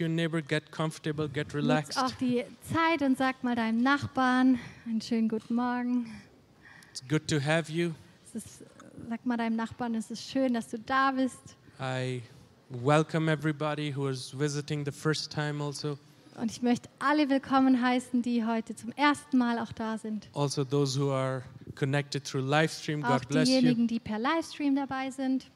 your neighbor, get comfortable, get Nutz relaxed. auch die Zeit und sag mal deinem Nachbarn einen schönen guten Morgen. It's good to have you. Ist, sag mal deinem Nachbarn, es ist schön, dass du da bist. I welcome everybody who is visiting the first time also. Und ich möchte alle willkommen heißen, die heute zum ersten Mal auch da sind. Also those who are connected through live stream, Auch God bless you. diejenigen, die per Livestream dabei sind.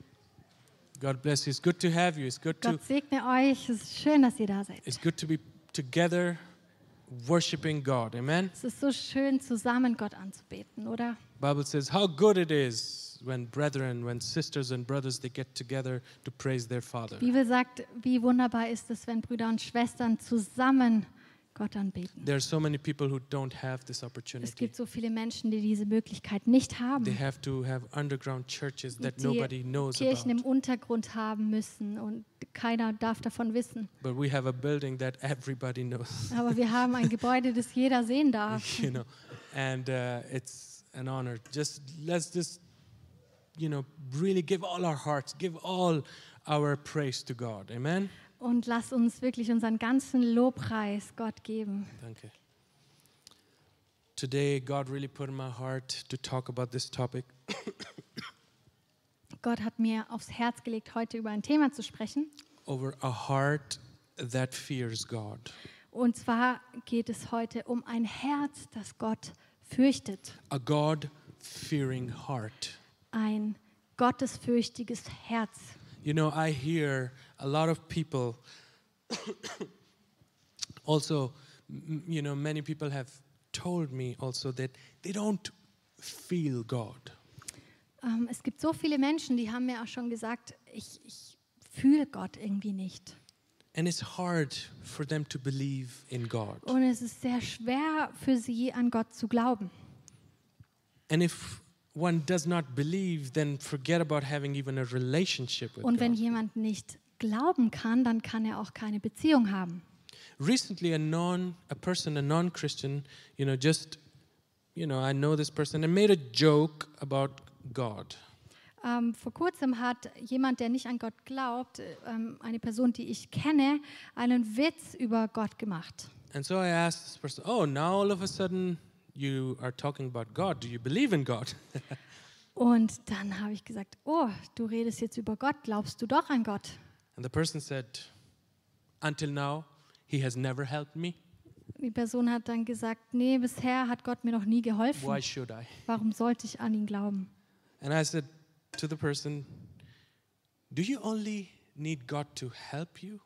God bless you. It's good to have you. It's good to Gott segne euch. Es ist schön, dass ihr da seid. it's good to be together worshiping God. Amen. Es ist so schön, zusammen Gott anzubeten, oder? Bible says how good it is when brethren, when sisters and brothers they get together to praise their Father. Die Bibel sagt, wie wunderbar ist es, wenn Brüder und Schwestern zusammen Gott anbeten. There are so many people who don't have this Es opportunity. gibt so viele Menschen, die diese Möglichkeit nicht haben. They have to have underground churches that die nobody knows Kirchen im about. Untergrund haben müssen und keiner darf davon wissen. But we have a building that everybody knows. Aber wir haben ein Gebäude, das jeder sehen darf. you know, and uh, it's an honor. Just let's just, you know, really give all our hearts, give all our praise to God. Amen. Und lass uns wirklich unseren ganzen Lobpreis Gott geben. Danke. Today, God really put in my heart to talk about this topic. Gott hat mir aufs Herz gelegt, heute über ein Thema zu sprechen. over a heart that fears God. Und zwar geht es heute um ein Herz, das Gott fürchtet. A God fearing heart. Ein gottesfürchtiges Herz. You know, I hear a lot of people, also, you know, many people have told me also that they don't feel God. Ähm, es gibt so viele Menschen, die haben mir auch schon gesagt, ich, ich fühle Gott irgendwie nicht. And it's hard for them to believe in God. Und es ist sehr schwer für sie, an Gott zu glauben. And if one does not believe, then forget about having even a relationship with Und wenn God. jemand nicht glauben kann, dann kann er auch keine Beziehung haben. recently a non a person a non-christian you know just you know i know this person and made a joke about god Ähm, vor kurzem hat jemand, der nicht an Gott glaubt, ähm, eine Person, die ich kenne, einen Witz über Gott gemacht. and so i asked this person oh now all of a sudden you are talking about god. Do you believe in god? Und dann habe ich gesagt, oh, du redest jetzt über Gott, glaubst du doch an Gott? and the person said until now he has never helped me. Die Person hat dann gesagt, nee, bisher hat Gott mir noch nie geholfen. why should i? Warum sollte ich an ihn glauben? and i said to the person do you only need god to help you?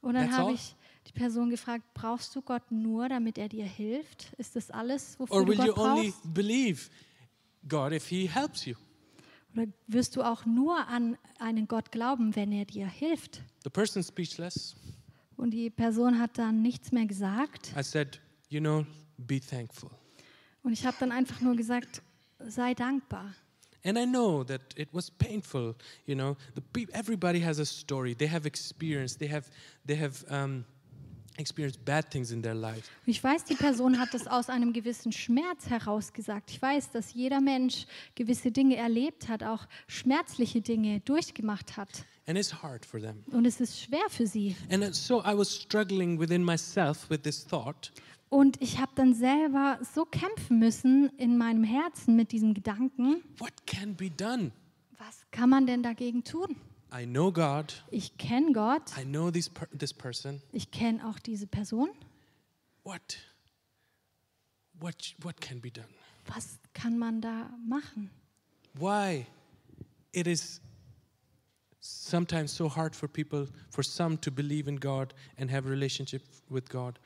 Und dann habe ich die Person gefragt, brauchst du Gott nur, damit er dir hilft? Ist das alles, wofür or du will you Gott only brauchst? believe god if he helps you Oder wirst du auch nur an einen Gott glauben, wenn er dir hilft? the person speechless Und die Person hat dann nichts mehr gesagt. I said, you know, be thankful. Und ich habe dann einfach nur gesagt, sei dankbar. And I know that it was painful. You know, the everybody has a story. They have experience. They have, they have um, ich weiß, die Person hat das aus einem gewissen Schmerz heraus gesagt. Ich weiß, dass jeder Mensch gewisse Dinge erlebt hat, auch schmerzliche Dinge durchgemacht hat. And it's hard for them. Und es ist schwer für sie. And so I was struggling within myself with this thought. Und ich habe dann selber so kämpfen müssen in meinem Herzen mit diesem Gedanken, What can be done? was kann man denn dagegen tun? I know God. Ich kenne Gott, I know this, per this person. ich kenne auch diese Person. What? What, what can be done? Was kann man da machen? why it is sometimes so hard for people for some to believe in god and have a relationship with god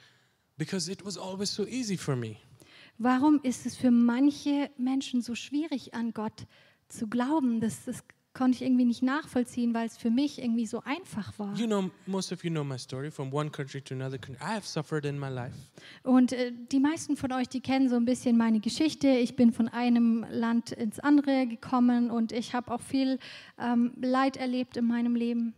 because it was always so easy for me Warum ist es für manche Menschen so schwierig, an Gott zu glauben? Das, das konnte ich irgendwie nicht nachvollziehen, weil es für mich irgendwie so einfach war. you know most of you know my story from one country to another country i have suffered in my life Und äh, die meisten von euch, die kennen so ein bisschen meine Geschichte. Ich bin von einem Land ins andere gekommen und ich habe auch viel ähm, Leid erlebt in meinem Leben.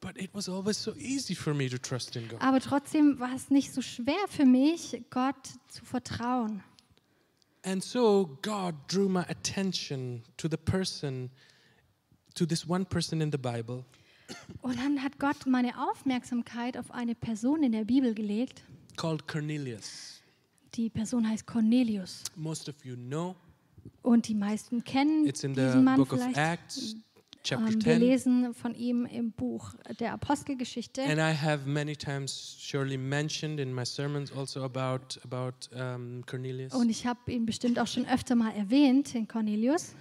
but it was always so easy for me to trust in god Aber trotzdem war es nicht so schwer für mich, Gott zu vertrauen. and so god drew my attention to the person to this one person in the bible Und dann hat Gott meine Aufmerksamkeit auf eine Person in der Bibel gelegt. called Cornelius. Die Person heißt Cornelius. Most of you know. Und die meisten kennen It's in the diesen Mann book of vielleicht. Acts, chapter Ähm, wir 10. lesen von ihm im Buch der Apostelgeschichte. And I have many times surely mentioned in my sermons also about about um, Cornelius. Und ich habe ihn bestimmt auch schon öfter mal erwähnt, den Cornelius.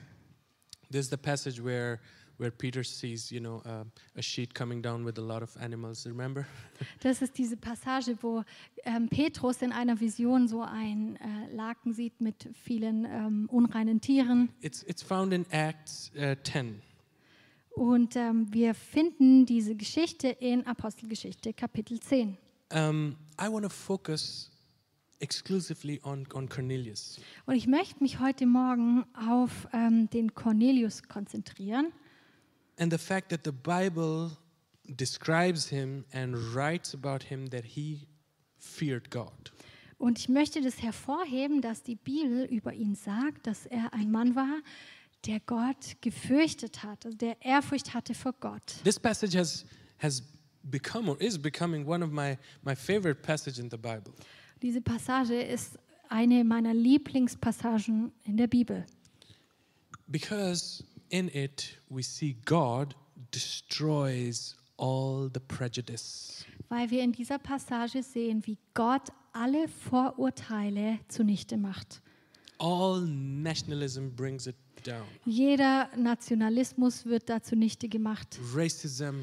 There's the passage where where Peter sees, you know, uh, a sheet coming down with a lot of animals. Remember? Das ist diese Passage, wo ähm, Petrus in einer Vision so ein äh, Laken sieht mit vielen ähm, unreinen Tieren. It's it's found in Acts uh, 10. Und ähm, wir finden diese Geschichte in Apostelgeschichte Kapitel 10. Um, I want to focus exclusively on on Cornelius. Und ich möchte mich heute Morgen auf ähm, den Cornelius konzentrieren And the fact that the Bible describes him and writes about him that he feared God. Und ich möchte das hervorheben, dass die Bibel über ihn sagt, dass er ein Mann war, der Gott gefürchtet hat, also der Ehrfurcht hatte vor Gott. This passage has has become or is becoming one of my my favorite passages in the Bible. Diese Passage ist eine meiner Lieblingspassagen in der Bibel, Because in it we see God destroys all the prejudice. weil wir in dieser Passage sehen, wie Gott alle Vorurteile zunichte macht. All nationalism brings it down. Jeder Nationalismus wird da zunichte gemacht. Racism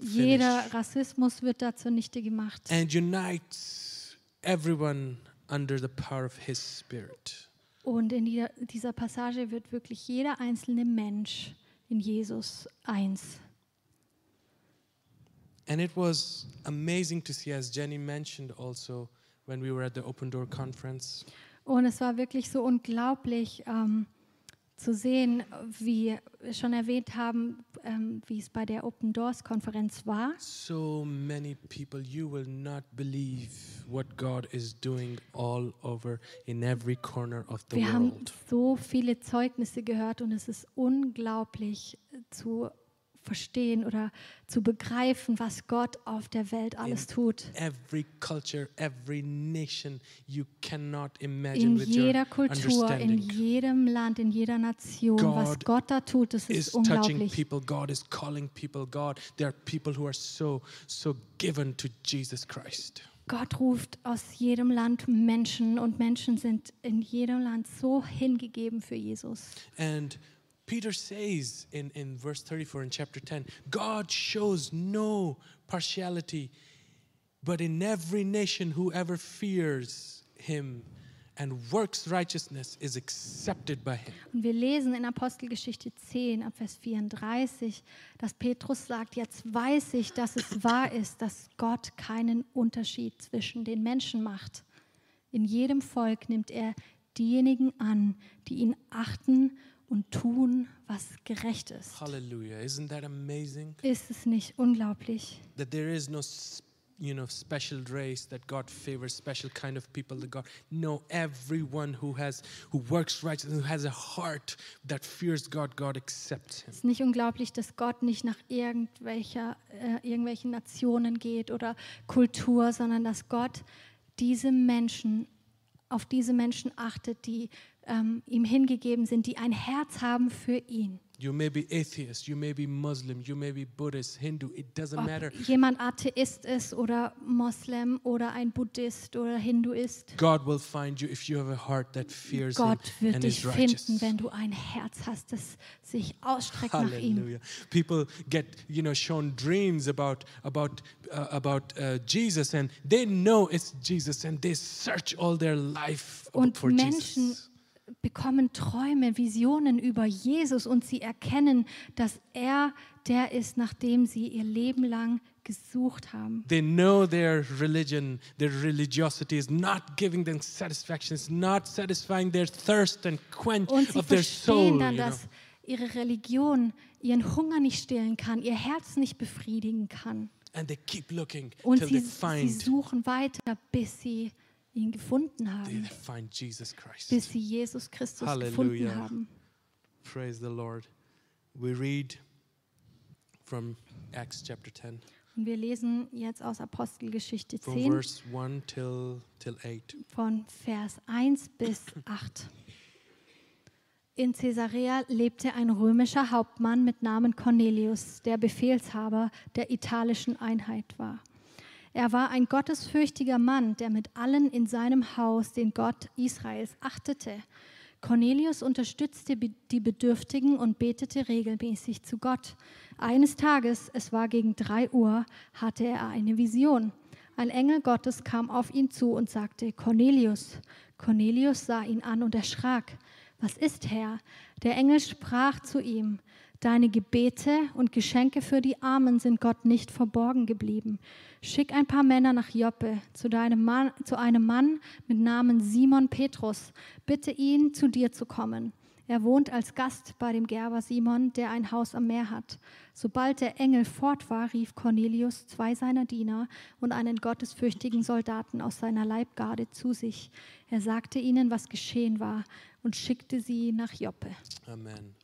Jeder. Rassismus wird da zunichte gemacht. and unites everyone under the power of his spirit. Und in dieser, Passage wird wirklich jeder einzelne Mensch in Jesus eins. And it was amazing to see, as Jenny mentioned also when we were at the Open Door Conference, Und es war wirklich so unglaublich ähm, zu sehen, wie wir schon erwähnt haben, ähm, wie es bei der Open Doors Konferenz war. so many people, you will not believe what God is doing all over in every corner of the Wir haben so viele Zeugnisse gehört und es ist unglaublich zu verstehen oder zu begreifen, was Gott auf der Welt alles tut. Every culture, every nation, you cannot In imagine your jeder Kultur, in jedem Land, in jeder Nation, was God Gott da tut, das is ist unglaublich. people. God is calling people. God, there are people who are so, so given to Jesus Christ. Gott ruft aus jedem Land Menschen und Menschen sind in jedem Land so hingegeben für Jesus. And Peter says in, in verse 34 in chapter 10 God shows no partiality, but in every nation, whoever fears him and works righteousness is accepted by him. Und wir lesen in Apostelgeschichte 10 ab Vers 34, dass Petrus sagt, jetzt weiß ich, dass es wahr ist, dass Gott keinen Unterschied zwischen den Menschen macht. In jedem Volk nimmt er diejenigen an, die ihn achten und tun, was gerecht ist. Hallelujah. Isn't that amazing? Ist es nicht unglaublich? That there is no you know special race that God favors special kind of people that God no everyone who has who works right who has a heart that fears God God accepts him Es ist nicht unglaublich, dass Gott nicht nach irgendwelcher, äh, irgendwelchen Nationen geht oder Kultur, sondern dass Gott diese Menschen, auf diese Menschen achtet, die ähm, ihm hingegeben sind, die ein Herz haben für ihn. You may be atheist, you may be Muslim, you may be Buddhist, Hindu, it doesn't Ob matter. jemand Atheist ist oder Moslem oder ein Buddhist oder Hinduist. God will find you if you have a heart that fears Gott him wird and dich is righteous. finden, wenn du ein Herz hast, das sich ausstreckt nach ihm. People get, you know, shown dreams about about uh, about uh, Jesus and they know it's Jesus and they search all their life Und for Menschen Jesus. Bekommen Träume, Visionen über Jesus und sie erkennen, dass er der ist, nach dem sie ihr Leben lang gesucht haben. They know their religion, their religiosity is not giving them satisfaction, it's not satisfying their thirst and quench Und sie of their soul. verstehen dann, you know. dass ihre Religion ihren Hunger nicht stillen kann, ihr Herz nicht befriedigen kann. And they keep looking Und till sie, they sie find, suchen weiter, bis sie ihn gefunden haben, bis sie Jesus Christus Halleluja. gefunden haben. Praise the Lord. We read from Acts chapter 10, Und wir lesen jetzt aus Apostelgeschichte from 10 verse 1 till, till 8. von Vers 1 bis 8. In Caesarea lebte ein römischer Hauptmann mit Namen Cornelius, der Befehlshaber der italischen Einheit war. Er war ein gottesfürchtiger Mann, der mit allen in seinem Haus den Gott Israels achtete. Cornelius unterstützte die Bedürftigen und betete regelmäßig zu Gott. Eines Tages, es war gegen drei Uhr, hatte er eine Vision. Ein Engel Gottes kam auf ihn zu und sagte, Cornelius. Cornelius sah ihn an und erschrak. Was ist, Herr? Der Engel sprach zu ihm, Deine Gebete und Geschenke für die Armen sind Gott nicht verborgen geblieben. Schick ein paar Männer nach Joppe zu, deinem Mann, zu einem Mann mit Namen Simon Petrus. Bitte ihn, zu dir zu kommen. Er wohnt als Gast bei dem Gerber Simon, der ein Haus am Meer hat. Sobald der Engel fort war, rief Cornelius zwei seiner Diener und einen gottesfürchtigen Soldaten aus seiner Leibgarde zu sich. Er sagte ihnen, was geschehen war, und schickte sie nach Joppe. Amen.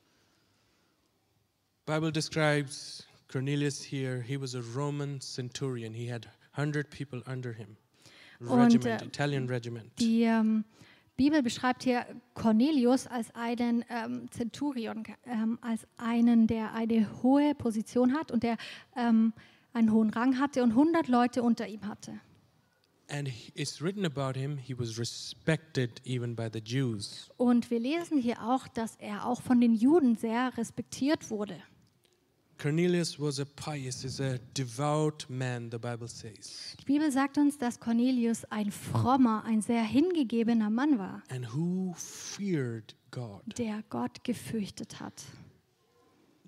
Bible describes Cornelius here. He was a Roman centurion. He had 100 people under him. Und, Regiment, äh, Italian regiment. Die ähm, Bibel beschreibt hier Cornelius als einen ähm, Centurion, ähm, als einen, der eine hohe Position hat und der ähm, einen hohen Rang hatte und 100 Leute unter ihm hatte. And it's written about him, he was respected even by the Jews. Und wir lesen hier auch, dass er auch von den Juden sehr respektiert wurde. Cornelius was a pious, is a devout man, the Bible says. Die Bibel sagt uns, dass Cornelius ein frommer, ein sehr hingegebener Mann war, And who feared God. der Gott gefürchtet hat.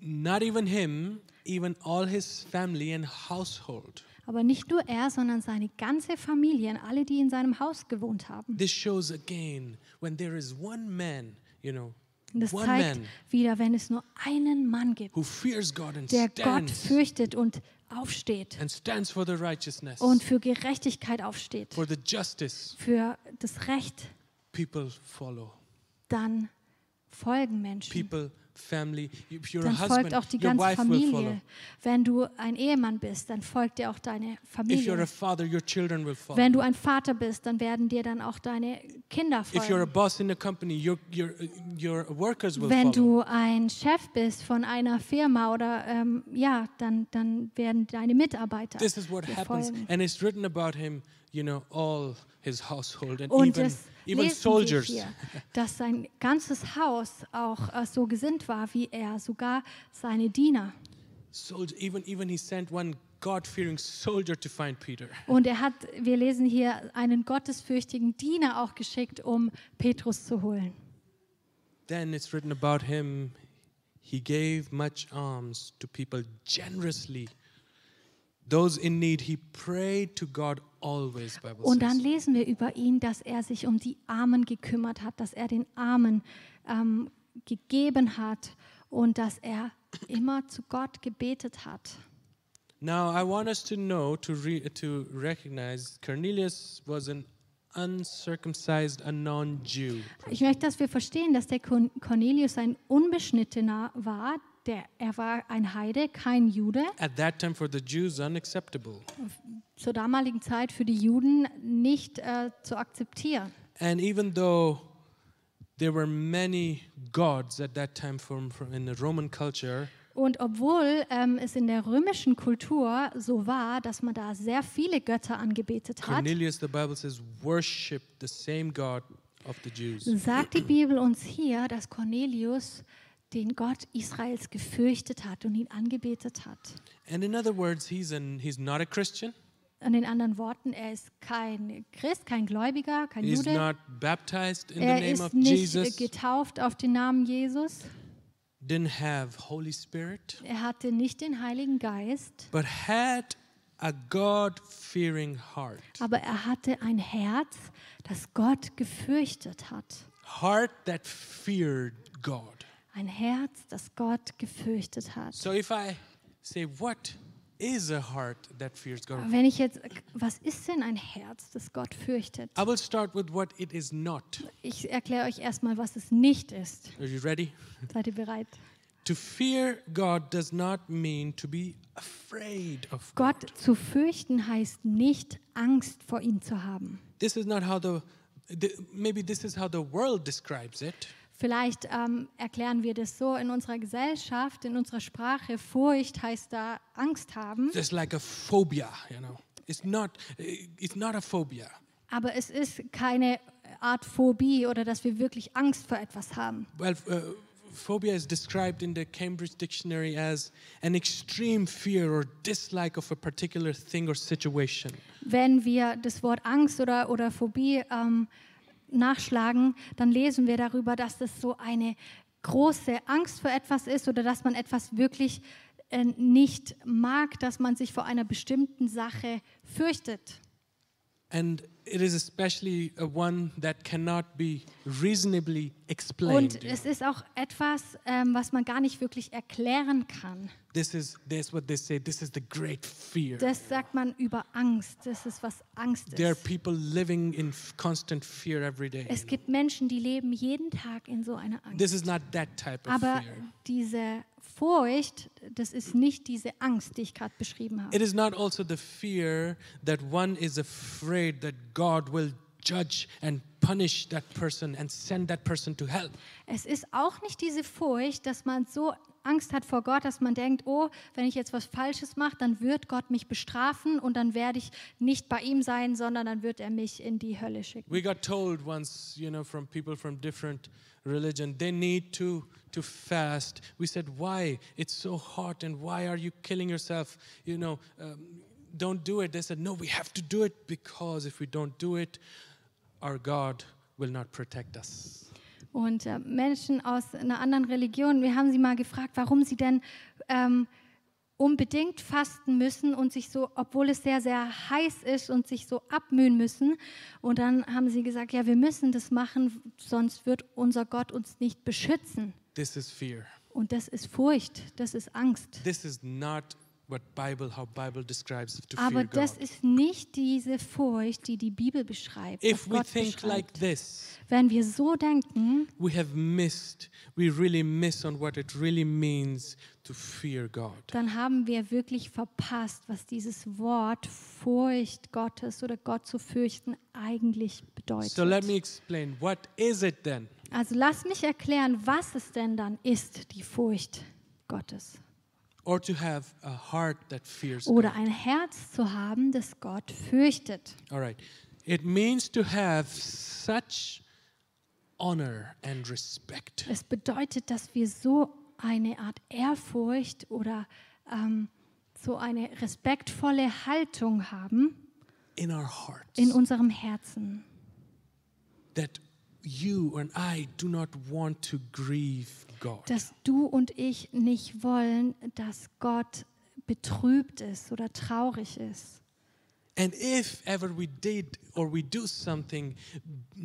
Not even him, even all his family and household. Aber nicht nur er, sondern seine ganze Familie und alle, die in seinem Haus gewohnt haben. This shows again when there is one man, you know, Und das zeigt wieder, wenn es nur einen Mann gibt, der Gott fürchtet und aufsteht und für Gerechtigkeit aufsteht, für das Recht, dann folgen Menschen. Family. If you're Dann a folgt husband, auch die your ganze. Familie. Wenn du ein Ehemann bist, dann folgt dir auch deine If you're a Familie. father, your children will follow. Wenn du ein Vater bist, dann werden dir dann auch deine Kinder folgen. company, your your your Wenn follow. du ein Chef bist von einer Firma oder ähm, ja, dann, dann werden deine Mitarbeiter This is what happens, folgen. and it's written about him. You know, all his household and Und even even soldiers. hier, dass sein ganzes Haus auch äh, so gesinnt war wie er, sogar seine Diener. Soldier, even even he sent one God-fearing soldier to find Peter. Und er hat, wir lesen hier, einen gottesfürchtigen Diener auch geschickt, um Petrus zu holen. Then it's written about him. He gave much alms to people generously. Those in need, he prayed to God Und dann lesen wir über ihn, dass er sich um die Armen gekümmert hat, dass er den Armen ähm, gegeben hat und dass er immer zu Gott gebetet hat. Now I want us to know to re- to recognize Cornelius was an uncircumcised, a non-Jew. Ich möchte, dass wir verstehen, dass der Corn- Cornelius ein Unbeschnittener war. Der, er war ein Heide, kein Jude. At that time, for the Jews, unacceptable. Zur damaligen Zeit für die Juden nicht äh, zu akzeptieren. And even though there were many gods at that time from, from in the Roman culture, Und obwohl ähm, es in der römischen Kultur so war, dass man da sehr viele Götter angebetet hat, Cornelius, the Bible says, the same God of the Jews. sagt die Bibel uns hier, dass Cornelius den Gott Israels gefürchtet hat und ihn angebetet hat. And in other words, he's an he's not a Christian. In den anderen Worten, er ist kein Christ, kein Gläubiger, kein He's Jude. not baptized in the Er name ist of nicht Jesus. getauft auf den Namen Jesus. Didn't have Holy Spirit, Er hatte nicht den Heiligen Geist, but had a God-fearing heart. aber er hatte ein Herz, das Gott gefürchtet hat. Heart that feared God. Ein Herz, das Gott gefürchtet hat. So if I say what is a heart that fears God? Wenn ich jetzt, was ist denn ein Herz, das Gott fürchtet? I will start with what it is not. Ich erkläre euch erstmal, was es nicht ist. Are you ready? Seid ihr bereit? To fear God does not mean to be afraid of Gott God. zu fürchten heißt nicht Angst vor ihm zu haben. This is not how the, the maybe this is how the world describes it. Vielleicht ähm, erklären wir das so in unserer Gesellschaft, in unserer Sprache. Furcht heißt da Angst haben. Just like a phobia, you know. It's not it's not a phobia. Aber es ist keine Art Phobie oder dass wir wirklich Angst vor etwas haben. Well, uh, phobia is described in the Cambridge Dictionary as an extreme fear or dislike of a particular thing or situation. Wenn wir das Wort Angst oder, oder Phobie ähm, nachschlagen, dann lesen wir darüber, dass das so eine große Angst vor etwas ist oder dass man etwas wirklich äh, nicht mag, dass man sich vor einer bestimmten Sache fürchtet. And it is especially one that cannot be reasonably explained. Und es ist auch etwas, ähm, was man gar nicht wirklich erklären kann. This is that's what they say. This is the great fear. Das sagt man über Angst. Das ist, was Angst There are ist. people living in constant fear every day. Es gibt Menschen, die leben jeden Tag in so einer Angst. This is not that type of Aber fear. diese Furcht, das ist nicht diese Angst, die ich gerade beschrieben habe. It is not also the fear that one is afraid that God will judge and punish that person and send that person to hell. Es ist auch nicht diese Furcht, dass man so Angst hat vor Gott, dass man denkt, oh, wenn ich jetzt was Falsches mache, dann wird Gott mich bestrafen und dann werde ich nicht bei ihm sein, sondern dann wird er mich in die Hölle schicken. We got told once, you know, from people from different religion, they need to to fast. We said, why? It's so hot, and why are you killing yourself? You know, um, don't do it. They said, no, we have to do it because if we don't do it, our God will not protect us. Und äh, Menschen aus einer anderen Religion, wir haben sie mal gefragt, warum sie denn ähm, unbedingt fasten müssen und sich so, obwohl es sehr, sehr heiß ist und sich so abmühen müssen. Und dann haben sie gesagt, ja, wir müssen das machen, sonst wird unser Gott uns nicht beschützen. This is fear. Und das ist Furcht, das ist Angst. This is not Bible, how Bible describes to Aber fear das ist nicht diese Furcht, die die Bibel beschreibt. If we think like beschreibt. this, Wenn wir so denken, we have missed, we really miss on what it really means to fear God. dann haben wir wirklich verpasst, was dieses Wort Furcht Gottes oder Gott zu fürchten eigentlich bedeutet. So let me explain. What is it then? also lass mich erklären, was es denn dann ist, die Furcht Gottes. Oder ein Herz zu haben, das Gott fürchtet. All right. It means to have such honor and respect Es bedeutet, dass wir so eine Art Ehrfurcht oder ähm, so eine respektvolle Haltung haben in our hearts in unserem Herzen, that you and I do not want to grieve. Dass du und ich nicht wollen, dass Gott betrübt ist oder traurig ist. And if ever we did or we do something,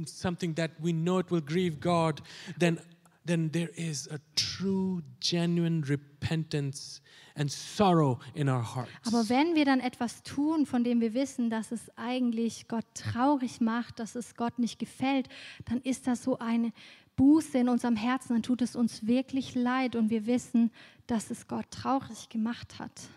something that we know it will grieve God, then then there is a true, genuine repentance and sorrow in our hearts. Aber wenn wir dann etwas tun, von dem wir wissen, dass es eigentlich Gott traurig macht, dass es Gott nicht gefällt, dann ist das so eine Buße in unserem Herzen, dann tut es uns wirklich leid und wir wissen, dass es Gott traurig gemacht hat.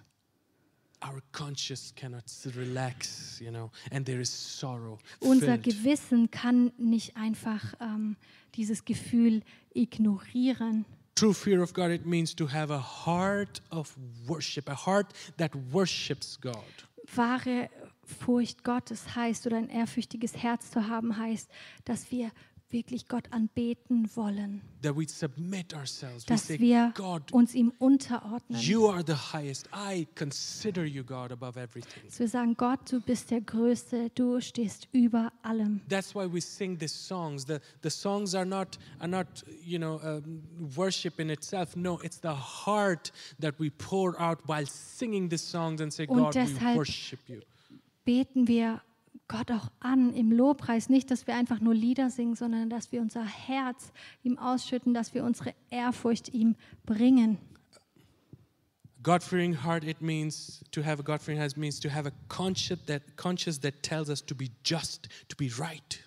Our conscience cannot s- relax, you know, and there is sorrow. Unser. Gewissen kann nicht einfach ähm, dieses Gefühl ignorieren. True fear of God, it means to have a heart of worship, a heart that worships God. Wahre Furcht Gottes heißt oder ein ehrfürchtiges Herz zu haben heißt, dass wir wirklich Gott anbeten wollen, That we submit ourselves. We dass say, wir uns ihm unterordnen. you are the highest. I consider you, God, above everything. Dass wir sagen, Gott, du bist der Größte, du stehst über allem. That's why we sing these songs. The, the songs are not, are not, you know, um, worship in itself. No, it's the heart that we pour out while singing these songs and say, Und God, we deshalb- worship you. Beten wir Gott auch an im Lobpreis, nicht, dass wir einfach nur Lieder singen, sondern dass wir unser Herz ihm ausschütten, dass wir unsere Ehrfurcht ihm bringen. God-fearing heart, it means to have a God-fearing heart means to have a conscience that conscience that tells us to be just, to be right.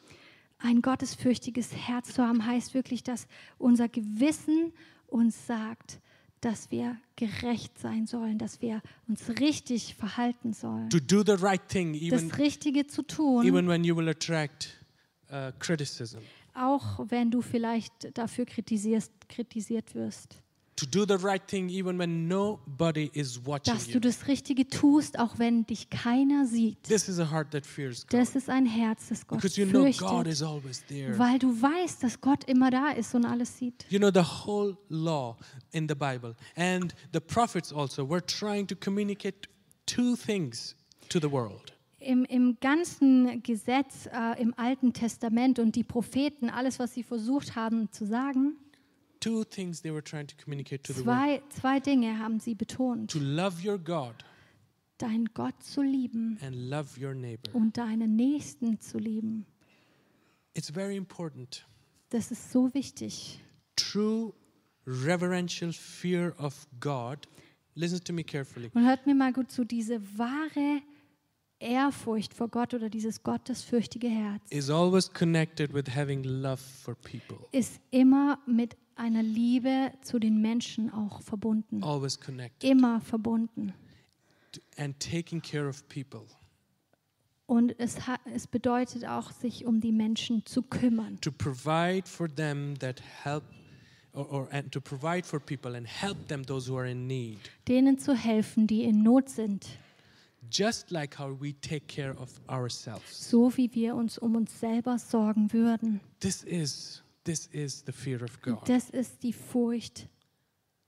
Ein gottesfürchtiges Herz zu haben, heißt wirklich, dass unser Gewissen uns sagt, dass wir gerecht sein sollen, dass wir uns richtig verhalten sollen. to do the right thing, even, Das Richtige zu tun, even when you will attract uh, criticism. auch wenn du vielleicht dafür kritisiert wirst. To do the right thing, even when nobody is watching Dass du you. das Richtige tust, auch wenn dich keiner sieht. This is a heart that fears God. Das ist ein Herz, das Gott Because you know God fürchtet, is always there. weil du weißt, dass Gott immer da ist und alles sieht. You know, the whole law in the Bible and the prophets also were trying to communicate two things to the world. Im, Im ganzen Gesetz, äh, im Alten Testament und die Propheten, alles, was sie versucht haben zu sagen, Two things they were trying to communicate to the world zwei, zwei Dinge haben sie betont. to love your God Deinen Gott zu lieben and love your neighbor. und deinen Nächsten zu lieben. It's very important. Das ist so wichtig. True reverential fear of God. Listen to me carefully. Und hört mir mal gut zu, diese wahre Ehrfurcht vor Gott oder dieses gottesfürchtige Herz Is always connected with having love for people. ist immer mit einer Liebe zu den Menschen auch verbunden. Always connected. Immer verbunden. And taking care of people. Und es, ha- es bedeutet auch, sich um die Menschen zu kümmern. To provide for them that help or, or and to provide for people and help them those who are in need. Denen zu helfen, die in Not sind. Just like how we take care of ourselves. So wie wir uns um uns selber sorgen würden. This is this is the fear of God. Das ist die Furcht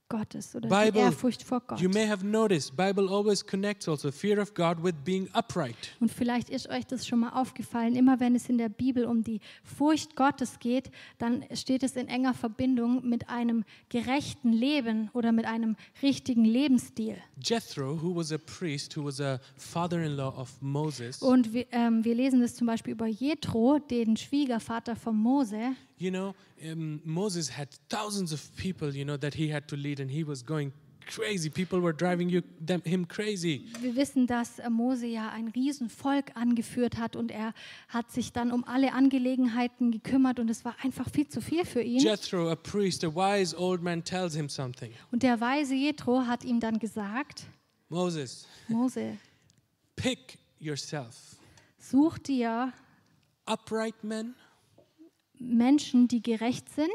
Gottes oder die Bible, Ehrfurcht vor Gott. You may have noticed Bible always connects also fear of God with being upright. Und vielleicht ist euch das schon mal aufgefallen, immer wenn es in der Bibel um die Furcht Gottes geht, dann steht es in enger Verbindung mit einem gerechten Leben oder mit einem richtigen Lebensstil. Jethro, who was a priest, who was a father-in-law of Moses, Und wir, ähm, wir lesen das zum Beispiel über Jethro, den Schwiegervater von Mose. You know, um, Moses had thousands of people, you know, that he had to lead, and he was going crazy. People were driving you, them, him crazy. Wir wissen, dass äh, Mose ja ein Riesenvolk angeführt hat und er hat sich dann um alle Angelegenheiten gekümmert und es war einfach viel zu viel für ihn. Jethro, a priest, a wise old man, tells him something. Und der weise Jethro hat ihm dann gesagt, Moses, Mose, pick yourself such dir upright men, Menschen, die gerecht sind,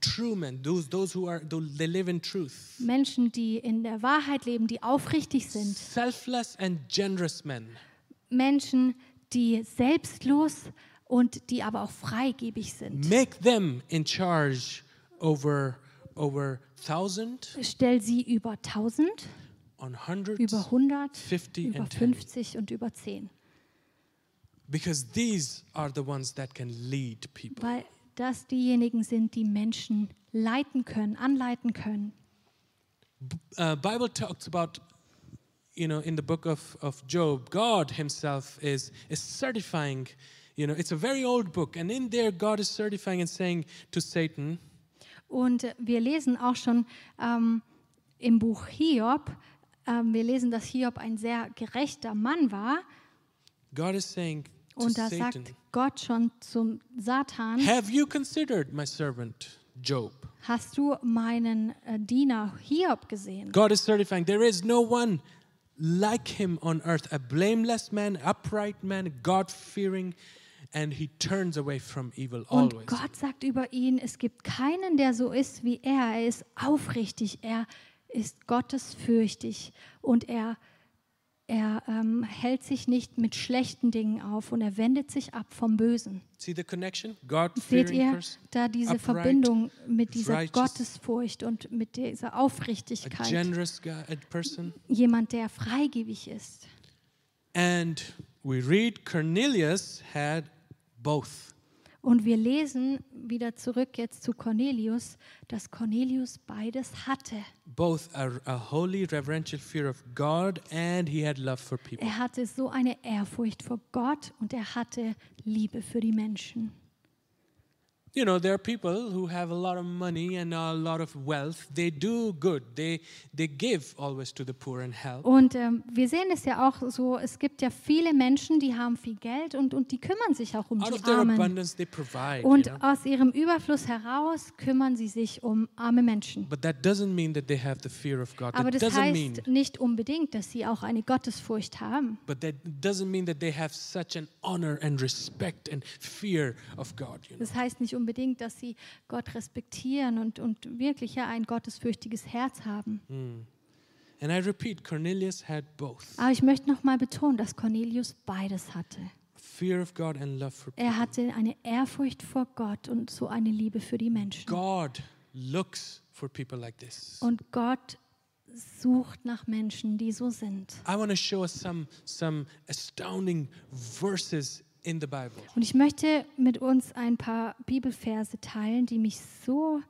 true men, those those who are they live in truth, Menschen, die in der Wahrheit leben, die aufrichtig sind, selfless and generous men. Menschen, die selbstlos und die aber auch freigebig sind. Make them in charge over over thousand, Stell sie über 1000, on hundreds, über 100, 50 über and 10. 50 und über 10. Because these are the ones that can lead people. Weil das diejenigen sind, die Menschen leiten können, anleiten können. uh, Bible talks about, you know, in the book of, of Job, God Himself is is certifying. You know, it's a very old book, and in there, God is certifying and saying to Satan, Und wir lesen auch schon ähm, im Buch Hiob, ähm, wir lesen, dass Hiob ein sehr gerechter Mann war. God is saying Und da sagt Gott schon zum Satan, Have you considered my servant Job? hast du meinen äh, Diener Hiob gesehen? God is certifying there is no one like him on earth, a blameless man, upright man, God fearing, and he turns away from evil Und always. Gott sagt über ihn, es gibt keinen, der so ist wie er. Er ist aufrichtig, er ist gottesfürchtig und er, er ähm, hält sich nicht mit schlechten Dingen auf und er wendet sich ab vom Bösen. Seht ihr da diese upright, Verbindung mit dieser righteous, Gottesfurcht und mit dieser Aufrichtigkeit? Jemand, der freigebig ist. And we read Cornelius had both. Und wir lesen wieder zurück jetzt zu Cornelius, dass Cornelius beides hatte. Both a, a holy, reverential fear of God and he had love for people. Er hatte so eine Ehrfurcht vor Gott und er hatte Liebe für die Menschen. You know, there are people who have a lot of money and a lot of wealth. They do good. They they give always to the poor and help. Und ähm, wir sehen es ja auch so, es gibt ja viele Menschen, die haben viel Geld und, und die kümmern sich auch um Out die their Armen. abundance, they provide. Und you know? aus ihrem Überfluss heraus kümmern sie sich um arme Menschen. But that doesn't mean that they have the fear of God. Aber That das doesn't mean. heißt nicht unbedingt, dass sie auch eine Gottesfurcht haben. But that doesn't mean that they have such an honor and respect and fear of God. You know? Das heißt nicht unbedingt, dass sie Gott respektieren und, und wirklich ja ein gottesfürchtiges Herz haben. And I repeat, Cornelius had both Aber ich möchte noch mal betonen, dass Cornelius beides hatte. fear of God and love for people. Er hatte eine Ehrfurcht vor Gott und so eine Liebe für die Menschen. God looks for people like this. Und Gott sucht nach Menschen, die so sind. I want to show us some some astounding verses in the Bible. Und ich möchte mit uns ein paar Bibelverse teilen, die mich so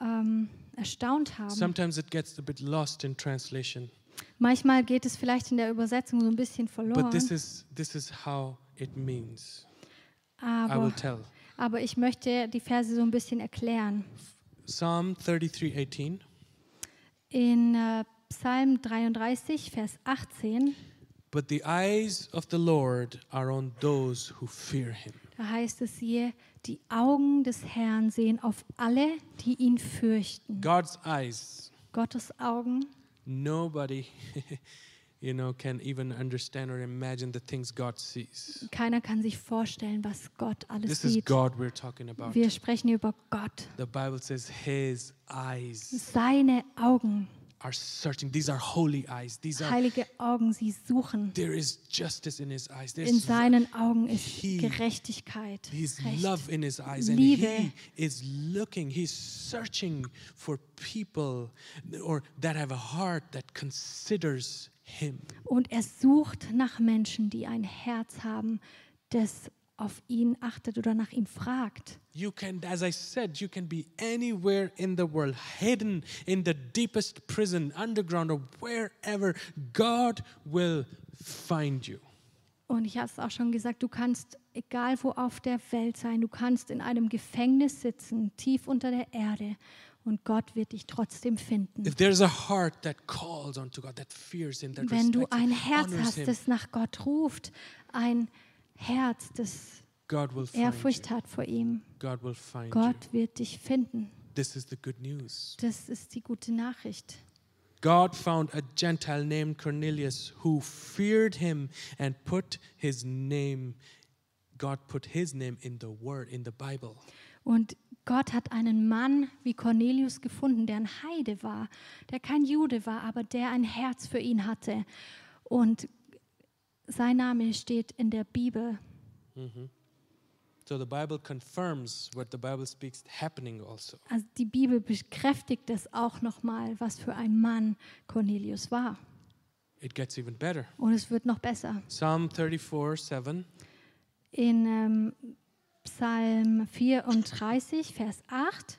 ähm, erstaunt haben. Sometimes it gets a bit lost in translation, Manchmal geht es vielleicht in der Übersetzung so ein bisschen but verloren. this is this is how it means. I will Aber, tell. aber ich möchte die Verse so ein bisschen erklären. Psalm 33:18. In äh, Psalm 33, Vers 18, But the eyes of the Lord are on those who fear him. da heißt es hier, die Augen des Herrn sehen auf alle, die ihn fürchten. God's eyes. Gottes Augen, Nobody, you know, can even understand or imagine the things God sees. keiner kann sich vorstellen, was Gott alles This is sieht. God we're talking about. Wir sprechen über Gott. The Bible says his eyes Seine Augen, are searching. These are holy eyes. These are heilige Augen, sie suchen. there is justice in his eyes. In There's seinen Augen ist He- Gerechtigkeit, Recht. love in his eyes, and Liebe. he is looking. He's searching for people or that have a heart that considers him. Und er sucht nach Menschen, die ein Herz haben, das auf ihn achtet oder nach ihm fragt. You can, as I said, you can be anywhere in the world, hidden in the deepest prison, underground, or wherever. God will find you. Und ich habe es auch schon gesagt, du kannst egal wo auf der Welt sein, du kannst in einem Gefängnis sitzen, tief unter der Erde und Gott wird dich trotzdem finden. If there's a heart that calls unto God, that fears Him, that Wenn du ein Herz hast, das nach Gott ruft, ein Herz, das God will find Ehrfurcht hat vor ihm, find you. Gott wird dich finden. This is the good news. Das ist die gute Nachricht. God found a Gentile named Cornelius who feared him and put his name, God put his name in the word, in the Bible. Und Gott hat einen Mann wie Cornelius gefunden, der ein Heide war, der kein Jude war, aber der ein Herz für ihn hatte. Und sein Name steht in der Bibel. So the Bible confirms what the Bible speaks happening also. Also die Bibel bekräftigt es auch nochmal, was für ein Mann Cornelius war. It gets even better. Und es wird noch besser. Psalm 34, 7. In ähm, Psalm 34, Vers 8.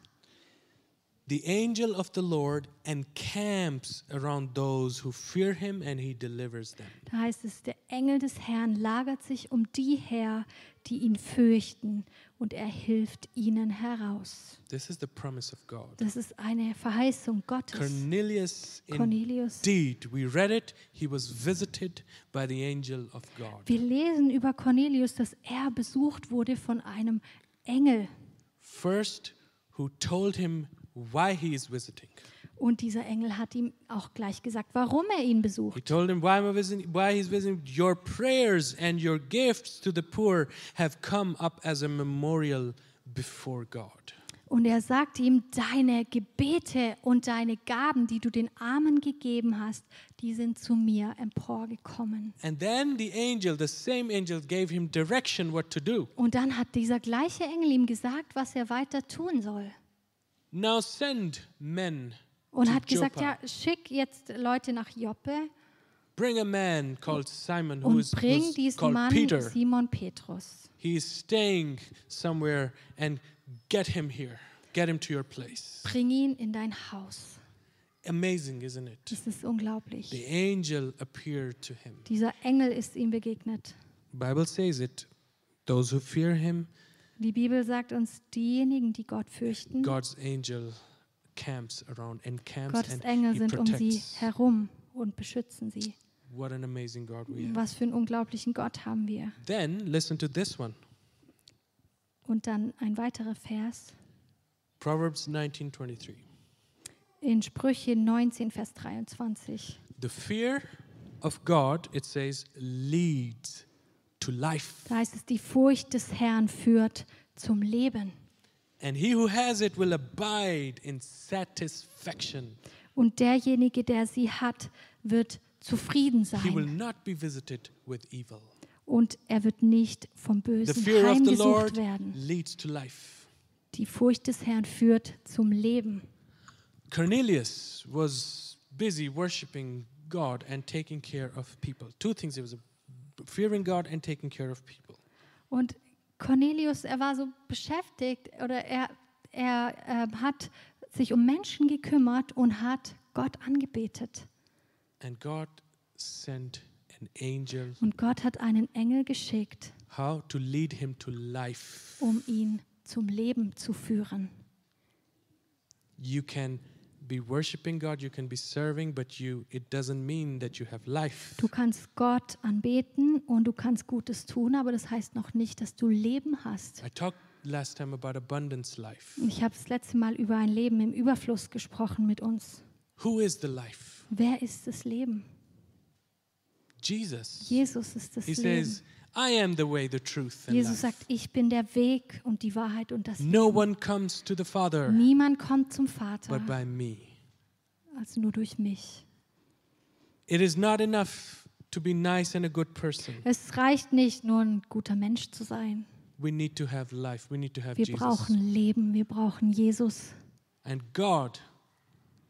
The angel of the Lord encamps around those who fear him and he delivers them. Da heißt es, der Engel des Herrn lagert sich um die her, die ihn fürchten, und er hilft ihnen heraus. This is the promise of God. Das ist eine Verheißung Gottes. Cornelius, Cornelius. indeed, we read it, he was visited by the angel of God. Wir lesen über Cornelius, dass er besucht wurde von einem Engel. First, who told him why he is visiting. Und dieser Engel hat ihm auch gleich gesagt, warum er ihn He besucht. told him why, am I visiting, why he's visiting. Your prayers and your gifts to the poor have come up as a memorial before God. Und er sagt ihm, deine Gebete und deine Gaben, die du den Armen gegeben hast, die sind zu mir emporgekommen. And then the angel, the same angel, gave him direction what to do. Und dann hat dieser gleiche Engel ihm gesagt, was er weiter tun soll. Now send men Und hat gesagt, Joppa. ja, schick jetzt Leute nach Joppe Bring a man called Simon who und bring diesen called Mann Peter. Simon Petrus. He is staying somewhere and get him here. Get him to your place. Bring ihn in dein Haus. Amazing, isn't it? Das ist unglaublich. The angel appeared to him. Dieser Engel ist ihm begegnet. Bible says it. Those who fear him, Die Bibel sagt uns, diejenigen, die Gott fürchten, God's angel camps around and camps Gottes and Engel he sind um sie herum und beschützen sie. What an amazing God we have. Was für einen unglaublichen Gott haben wir. Then listen to this one. Und dann ein weiterer Vers Proverbs 19:23. in Sprüche 19, Vers 23. The fear of God, it says, leads to life. Da heißt es, die Furcht des Herrn führt zum Leben. And he who has it will abide in satisfaction. Und derjenige, der sie hat, wird zufrieden He will sein. not be visited with evil. Und er wird nicht vom The Bösen fear of the heimgesucht Lord werden. leads to life. Die Furcht des Herrn führt zum Leben. Cornelius was busy worshiping God and taking care of people. Two things he was fearing God and taking care of people. Und Cornelius, er war so beschäftigt oder er, er äh, hat sich um Menschen gekümmert und hat Gott angebetet. And God sent an angel Und Gott hat einen Engel geschickt, how to lead him to life. um ihn zum Leben zu führen. You can be worshiping God, you can be serving, but you it doesn't mean that you have life. Du kannst Gott anbeten und du kannst Gutes tun, aber das heißt noch nicht, dass du Leben hast. I talked last time about abundance life. Ich habe das letzte Mal über ein Leben im Überfluss gesprochen mit uns. Who is the life? Wer ist das Leben? Jesus. Jesus ist das He Leben. says, way, the truth, and Jesus life. sagt, ich bin der Weg und die Wahrheit und das No Leben. one comes to the Father Niemand kommt zum Vater but by me. als nur durch mich. It is not enough to be nice and a good person. Es reicht nicht, nur ein guter Mensch zu sein. We need to have life. We need to have Wir Jesus. brauchen Leben, wir brauchen Jesus. And God,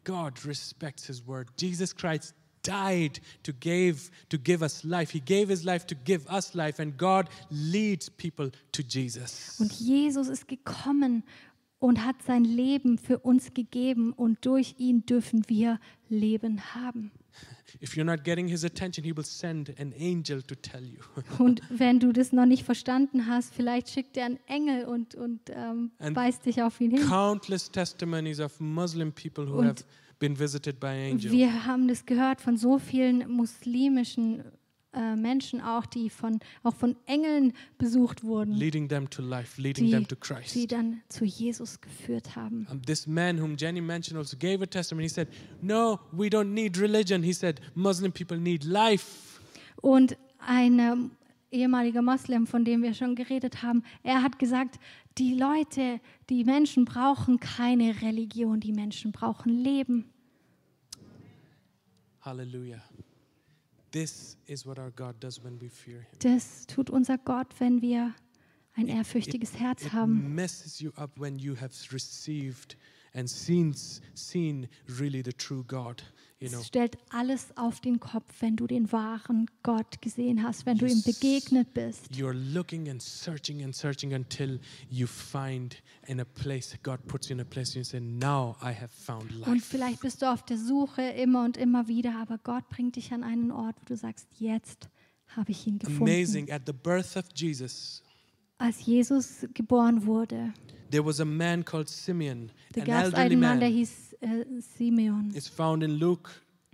God respects His word. Jesus Christ died to give to give us life. He gave His life to give us life, and God leads people to Jesus. Und Jesus ist gekommen und hat sein Leben für uns gegeben und durch ihn dürfen wir Leben haben. If you're not getting His attention, He will send an angel to tell you. Und wenn du das noch nicht verstanden hast, vielleicht schickt er einen Engel und, und ähm, And weist dich auf ihn hin. Countless testimonies of Muslim people who Und have been visited by angels. Wir haben das gehört von so vielen muslimischen äh, Menschen auch, die von, auch von Engeln besucht wurden, leading them to life, leading die them to Christ. dann zu Jesus geführt haben. Um, this man whom Jenny mentioned also gave a testimony. He said, No, we don't need religion. He said, Muslim people need life. Und ein ähm, ehemaliger Moslem, von dem wir schon geredet haben, er hat gesagt, die Leute, die Menschen brauchen keine Religion, die Menschen brauchen Leben. Hallelujah. This is what our God does when we fear Him. Das tut unser Gott, wenn wir ein ehrfürchtiges Herz It haben. messes you up when you have received and seen, seen really the true God. Es stellt alles auf den Kopf, wenn du den wahren Gott gesehen hast, wenn du ihm begegnet bist. you're looking and searching and searching until you find in a place, God puts you in a place you say, Now I have found Und life. vielleicht bist du auf der Suche immer und immer wieder, aber Gott bringt dich an einen Ort, wo du sagst, jetzt habe ich ihn gefunden. Amazing. At the birth of Jesus, Als Jesus geboren wurde, there was a man called Simeon, da an gab es elderly einen Mann, der man. hieß äh, Simeon. It's found in Luke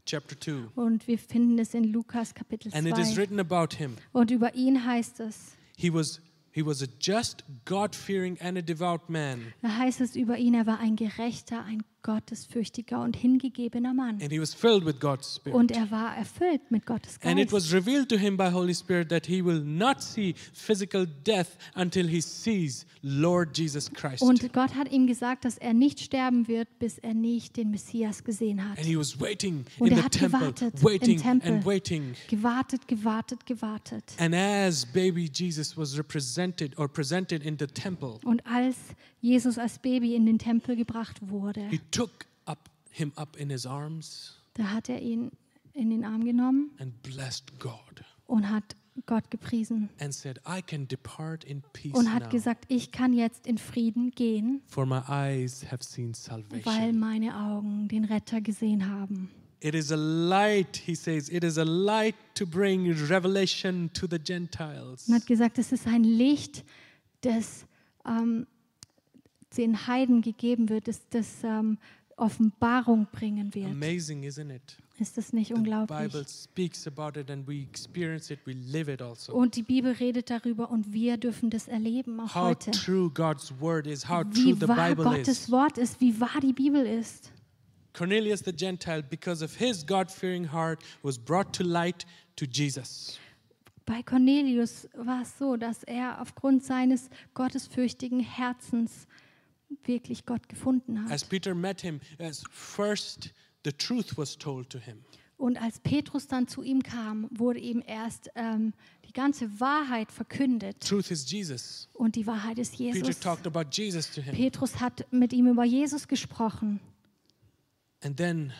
chapter 2. Und wir finden es in Lukas Kapitel And it is 2. written about him. Und über ihn heißt es, He was he was a just, God-fearing and a devout man. da heißt es über ihn, er war ein gerechter, ein gottesfürchtiger und hingegebener Mann. And he was filled with God's spirit. Und er war erfüllt mit Gottes And it Geist. was revealed to him by Holy Spirit that he will not see physical death until he sees Lord Jesus Christ. Und Gott hat ihm gesagt, dass er nicht sterben wird, bis er nicht den Messias gesehen hat. And he was waiting Und in er the hat temple, gewartet waiting im Tempel. and waiting. Gewartet, gewartet, gewartet. And as baby Jesus was represented or presented in the temple, Und als Jesus als Baby in den Tempel gebracht wurde, he took up him up in his arms da hat er ihn in den Arm genommen and blessed God und hat Gott gepriesen and said, I can depart in peace und now, hat gesagt, ich kann jetzt in Frieden gehen, for my eyes have seen weil salvation. meine Augen den Retter gesehen haben. It is a light, he says, it is a light to bring revelation to the Gentiles. Und hat gesagt, es ist ein Licht, das ähm, den Heiden gegeben wird, dass das ähm, Offenbarung bringen wird. Amazing, isn't it? Ist das nicht unglaublich? Bible speaks about it and we experience it, we live it also. Und die Bibel redet darüber und wir dürfen das erleben, auch How heute. true God's word is, how true Wie the wahr Bible Gottes is. Wort ist, wie wahr die Bibel ist. Cornelius the Gentile, because of his God fearing heart, was brought to light to Jesus. Bei Cornelius war es so, dass er aufgrund seines gottesfürchtigen Herzens wirklich Gott gefunden As hat. Peter met him, as first the truth was told to him. Und als Petrus dann zu ihm kam, wurde ihm erst ähm, die ganze Wahrheit verkündet. Truth is Jesus. Und die Wahrheit ist Peter Jesus. talked about Jesus to him. Petrus hat mit ihm über Jesus gesprochen. And then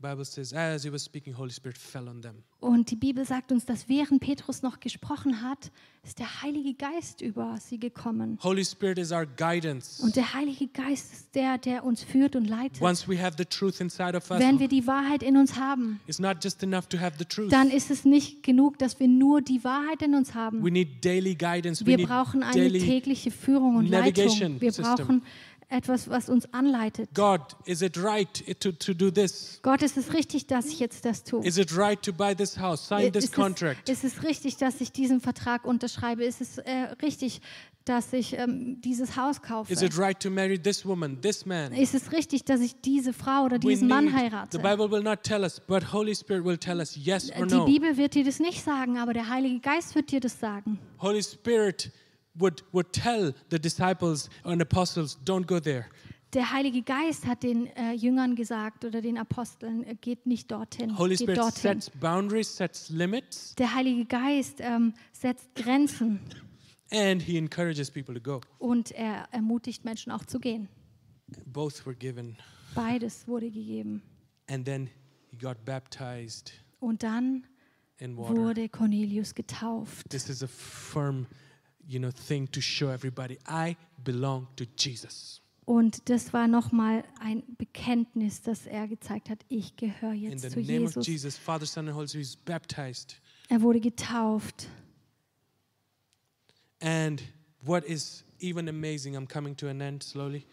Bible says, as he was speaking, Holy Spirit fell on them. Und die Bibel sagt uns, dass während Petrus noch gesprochen hat, ist der Heilige Geist über sie gekommen. Holy Spirit is our guidance. Und der Heilige Geist ist der, der uns führt und leitet. Once we have the truth inside of us, Wenn wir die Wahrheit in uns haben, it's not just enough to have the truth. dann ist es nicht genug, dass wir nur die Wahrheit in uns haben. We need daily guidance. Wir brauchen eine daily tägliche Führung und navigation Leitung. Wir system. Etwas, was uns anleitet. God, is it right to, to do this? Gott, ist es richtig, dass ich jetzt das tue? Is it right to buy this house, sign this ist, contract? Es, ist es richtig, dass ich diesen Vertrag unterschreibe? Ist es äh, richtig, dass ich ähm, dieses Haus kaufe? Is it right to marry this woman, this man? Ist es richtig, dass ich diese Frau oder diesen Mann heirate? the Bible will not tell us, but Holy Spirit will tell us yes or Die no. Bibel wird dir das nicht sagen, aber der Heilige Geist wird dir das sagen. Holy Spirit would, would tell the disciples and apostles, don't go there. Der Heilige Geist hat den äh, Jüngern gesagt oder den Aposteln, äh, geht nicht dorthin, Holy geht Spirit dorthin. sets boundaries, sets limits, Der Heilige Geist ähm, setzt Grenzen and he encourages people to go. und er ermutigt Menschen auch zu gehen. Both were given. Beides wurde gegeben. And then he got baptized Und dann in water. wurde Cornelius getauft. This is a firm, you know, thing to show everybody I belong to Jesus. Und das war nochmal ein Bekenntnis, dass er gezeigt hat, ich gehöre In jetzt the zu name of Jesus. Jesus, Father, Son, and Holy Spirit, baptized. Er wurde getauft. And what is even amazing, I'm coming to an end slowly.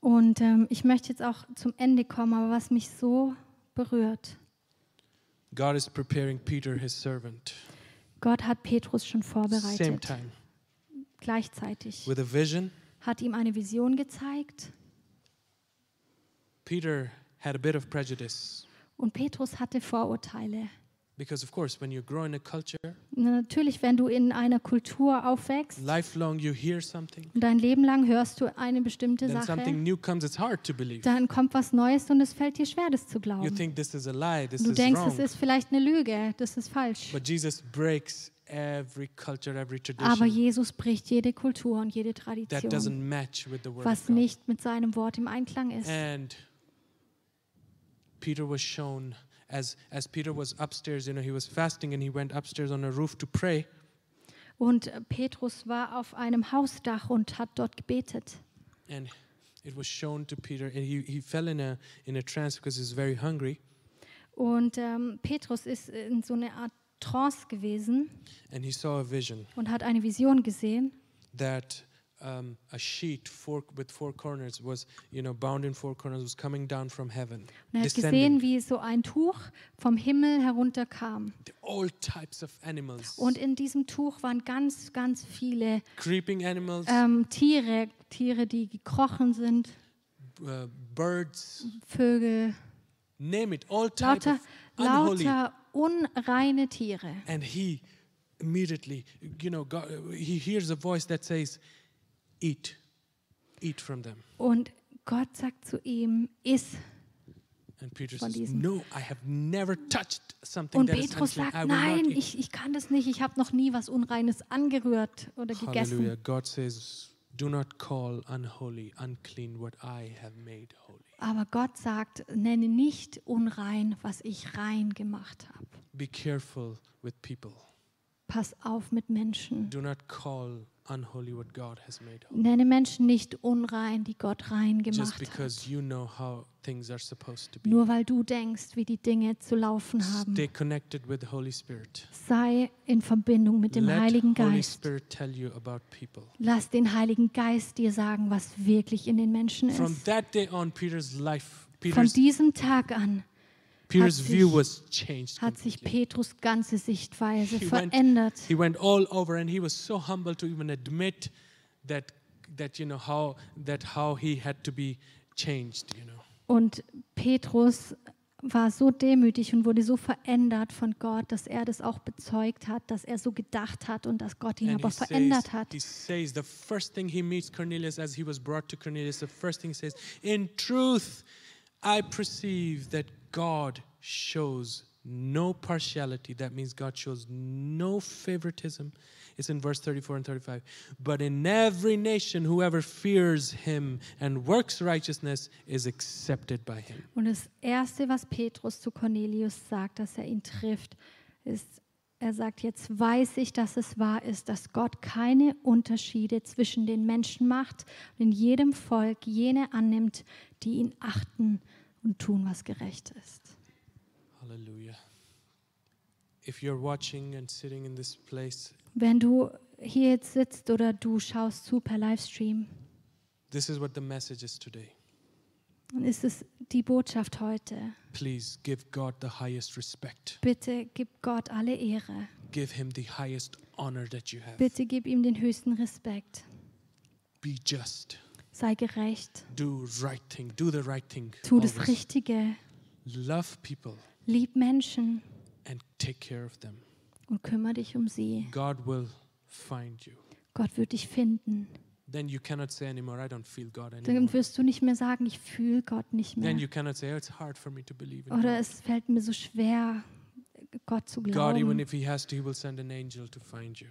Und ähm, ich möchte jetzt auch zum Ende kommen, aber was mich so berührt, God is preparing Peter, his servant, Gott hat Petrus schon same vorbereitet, time, gleichzeitig, with a vision. hat ihm eine Vision gezeigt Peter had a bit of prejudice und Petrus hatte Vorurteile. because, of course, when you grow in a culture, Natürlich, wenn du in einer Kultur aufwächst lifelong you hear something, und dein Leben lang hörst du eine bestimmte then something Sache, new comes, it's hard to believe. dann kommt was Neues und es fällt dir schwer, das zu You glauben. think this is a lie, this Du is denkst, wrong. es ist vielleicht eine Lüge, das ist falsch. But Jesus breaks Aber Jesus bricht jede Kultur und jede that Tradition, doesn't match with the word was nicht mit seinem Wort im Einklang ist. And Peter was shown as as Peter was upstairs, you know, he was fasting and he went upstairs on a roof to pray. Und Petrus war auf einem Hausdach und hat dort gebetet. And it was shown to Peter, and he, he fell in a in a trance because he was very hungry. Und ähm, Petrus ist in so eine Art Trance gewesen And he saw a vision und hat eine Vision gesehen. that um, a sheet four, with four corners was, you know, bound in four corners was coming down from heaven, Und er hat gesehen, wie so ein Tuch vom Himmel herunterkam. All types of animals, Und in diesem Tuch waren ganz, ganz viele creeping animals, ähm, Tiere, Tiere, die gekrochen sind, uh, birds, Vögel, name it, all type lauter, of unholy. lauter unreine Tiere. And he immediately, you know, God, he hears a voice that says, "Eat, eat from them." Und Gott sagt zu ihm, iss. And Peter Von says, diesen. "No, I have never touched something Und that is Petrus sagt, nein, not eat." ich, ich kann das nicht, ich habe noch nie was Unreines angerührt oder Hallelujah. gegessen. God says, "Do not call unholy, unclean what I have made holy." Aber Gott sagt, nenne nicht unrein, was ich rein gemacht habe. Be careful with people. Pass auf mit Menschen. Do not call unholy what God has made holy. Nenne Menschen nicht unrein, die Gott rein gemacht hat. you know. Nur weil du denkst, wie die Dinge zu laufen haben. Sei in Verbindung mit dem Let Heiligen Geist. Lass den Heiligen Geist dir sagen, was wirklich in den Menschen From ist. that day on, Peter's life, Von diesem Tag an Peter's hat view sich- was changed. hat sich. Petrus ganze Sichtweise He went- verändert. He went all over, and he was so humble to even admit that that you know how that how he had to be changed. You know. Und Petrus war so demütig und wurde so verändert von Gott, dass er das auch bezeugt hat, dass er so gedacht hat und dass Gott ihn And aber says, verändert hat. he says the first thing he meets Cornelius as he was brought to Cornelius, the first thing he says, In truth, I perceive that God shows no partiality. That means God shows no favoritism. It's in verse 34 and 35. But in every nation, whoever fears him and works righteousness is accepted by him. Und das Erste, was Petrus zu Cornelius sagt, dass er ihn trifft, ist, er sagt, jetzt weiß ich, dass es wahr ist, dass Gott keine Unterschiede zwischen den Menschen macht und in jedem Volk jene annimmt, die ihn achten und tun, was gerecht ist. Hallelujah. If you're watching and sitting in this place, Wenn du hier jetzt sitzt oder du schaust zu per Livestream, this is what the message is today. dann ist es die Botschaft heute. Please give God the highest respect. Bitte gib Gott alle Ehre. Give him the highest honor that you have. Bitte gib ihm den höchsten Respekt. Be just. Sei gerecht. Do right thing. Do the right thing. Tu das. Richtige. Love people Lieb Menschen and take care of them. und kümmere dich um sie. God will find you. Gott wird dich finden. Then you cannot say anymore, I don't feel God Dann anymore. wirst du nicht mehr sagen, ich fühle Gott nicht mehr. Then you cannot say, oh, it's hard for me to believe in Oder God. es fällt mir so schwer, Gott zu God, even glauben. if he has to, he will send an angel to find you.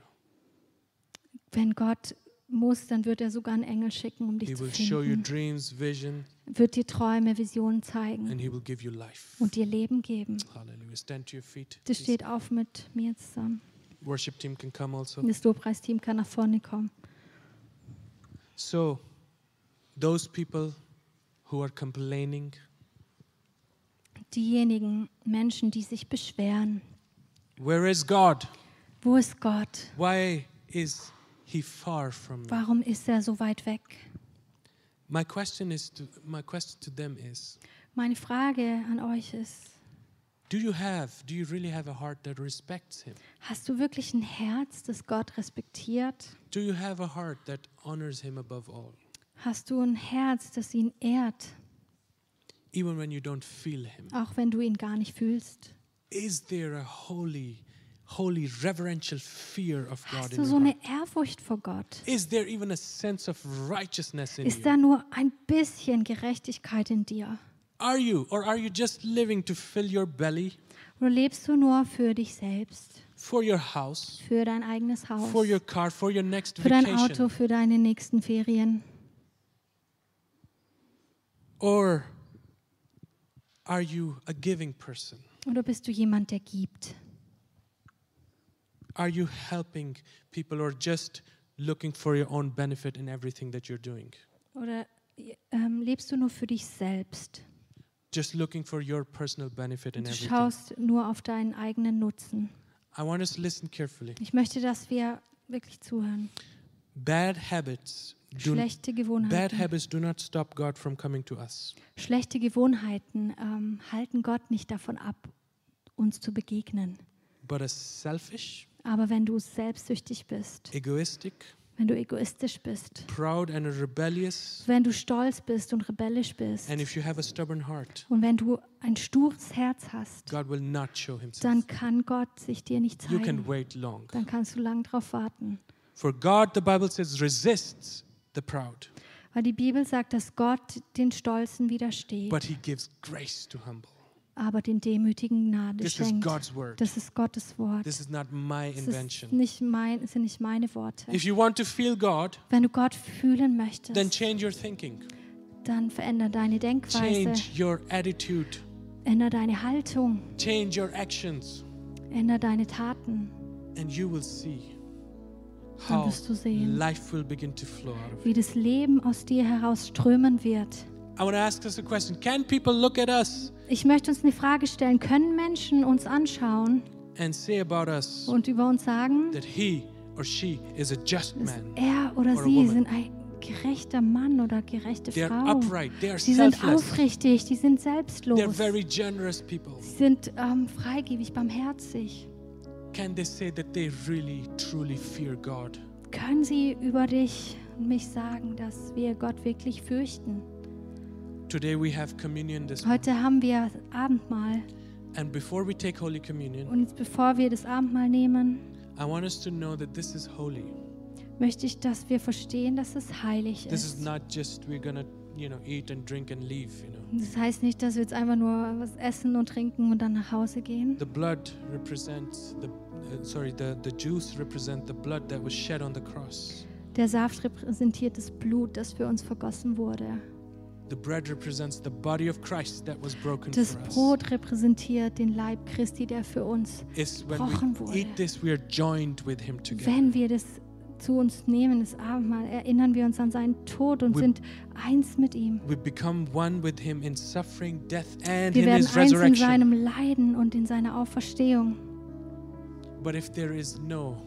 Wenn Gott muss, dann wird er sogar einen Engel schicken, um dich He zu will show you finden. dreams, vision, Wird dir Träume, Visionen zeigen und dir Leben geben. Hallelujah. Stand to your feet. Das steht auf mit mir zusammen. Worship team can come also. Das Lobpreisteam kann nach vorne kommen. So, those people who are complaining, Diejenigen Menschen, die sich beschweren. where is God? Wo ist Gott? Why is he far from me? Warum ist er so weit weg? My question is to my question to them is Meine Frage an euch ist, do you have do you really have a heart that respects him? hast du wirklich ein Herz, das Gott respektiert? Do you have a heart that honors him above all? Hast du ein Herz, das ihn ehrt, Even when you don't feel him? auch wenn du ihn gar nicht fühlst? Is there a holy holy reverential fear of God Hast du so eine? Ehrfurcht vor Gott? Is there even a sense of righteousness in Ist da nur ein bisschen Gerechtigkeit in dir? Are you or are you just living to fill your belly Oder lebst du nur für dich selbst, for your house, für dein eigenes Haus, for your car, for your next für dein vacation? Auto, für deine nächsten Ferien? Or are you a giving person? Oder bist du jemand, der gibt? Are you helping people or just looking for your own benefit in everything that you're doing? Oder ähm, lebst du nur für dich selbst? Just looking for your personal benefit in Du everything. schaust nur auf deinen eigenen Nutzen. I want us to listen carefully. Ich möchte, dass wir wirklich zuhören. Bad habits do Schlechte bad Gewohnheiten. habits do not stop God from coming to us. Schlechte Gewohnheiten ähm, halten Gott nicht davon ab, uns zu begegnen. But a selfish, Aber wenn du selbstsüchtig bist, egoistic, wenn du egoistisch bist, proud and rebellious, wenn du stolz bist und rebellisch bist and if you have a stubborn heart, und wenn du ein stures Herz hast, God will not show himself. dann kann Gott sich dir nicht You can zeigen. wait long. Dann kannst du lang drauf warten. For God, the Bible says, resists the proud, Weil die Bibel sagt, dass Gott den Stolzen widersteht, but he gives grace to humble. Aber den Demütigen Gnade This is schenkt. God's word. Das ist Gottes Wort. This is not my Das invention. nicht mein, das sind nicht meine Worte. If you want to feel God, Wenn du Gott fühlen then möchtest, change your thinking, dann veränder deine Denkweise, change your attitude, änder deine Haltung, change your actions. änder deine Taten. And you will see how sehen. life will begin to flow out of wie das Leben aus dir heraus strömen wird. I want to ask us a question. Can people look at us Ich möchte uns eine Frage stellen. Können Menschen uns anschauen und über uns sagen, dass er oder sie sind ein gerechter Mann oder gerechte Frau? Sie sind aufrichtig, die sind selbstlos. Sie sind ähm, freigebig, barmherzig. Können sie über dich und mich sagen, dass wir Gott wirklich fürchten? Heute haben wir Abendmahl. And before we take Holy Communion, Und bevor wir das Abendmahl nehmen, I want us to know that this is holy. möchte ich, dass wir verstehen, dass es heilig This is ist. not just we're gonna, you know, eat and drink and leave, you know. Das heißt nicht, dass wir jetzt einfach nur was essen und trinken und dann nach Hause gehen. The blood represents the uh, sorry, the, the juice represent the blood that was shed on the cross. Der Saft repräsentiert das Blut, das für uns vergossen wurde. Das. Brot repräsentiert den Leib Christi, der für uns, gebrochen we wurde. wenn wir das zu uns nehmen, das Abendmahl, erinnern wir uns an seinen Tod und We- sind eins mit ihm. We become one with Him in suffering, death, and Wir in werden His eins in resurrection. seinem Leiden und in seiner Auferstehung. But if there is no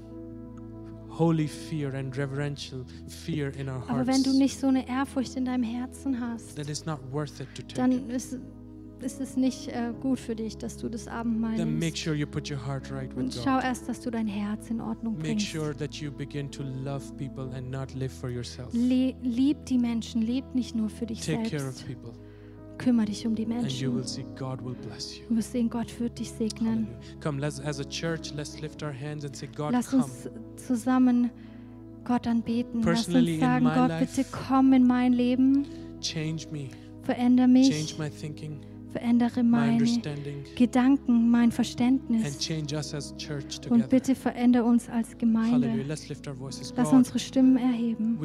holy fear and reverential fear in our Aber wenn hearts, du nicht so eine Ehrfurcht in deinem Herzen hast, then it's not worth it to take. dann ist, ist es nicht äh, gut für dich, dass du das Abendmahl then make nimmst. sure you put your heart right Und schau God. erst, dass du dein Herz in Ordnung Make bringst. sure. Le lieb die Menschen, leb nicht nur für dich Take selbst. Kümmere dich um die and you will Menschen. see God will bless you. Du wirst sehen, Gott wird dich segnen. Come, let's as a church, let's lift our hands and say, God, Lass uns zusammen Gott anbeten. Lass uns sagen, Gott, life, bitte komm in mein Leben, Change me, verändere change mich, my thinking, verändere meine Gedanken, mein and Verständnis. change us as church Und bitte verändere uns als. Gemeinde. Lass unsere Stimmen erheben.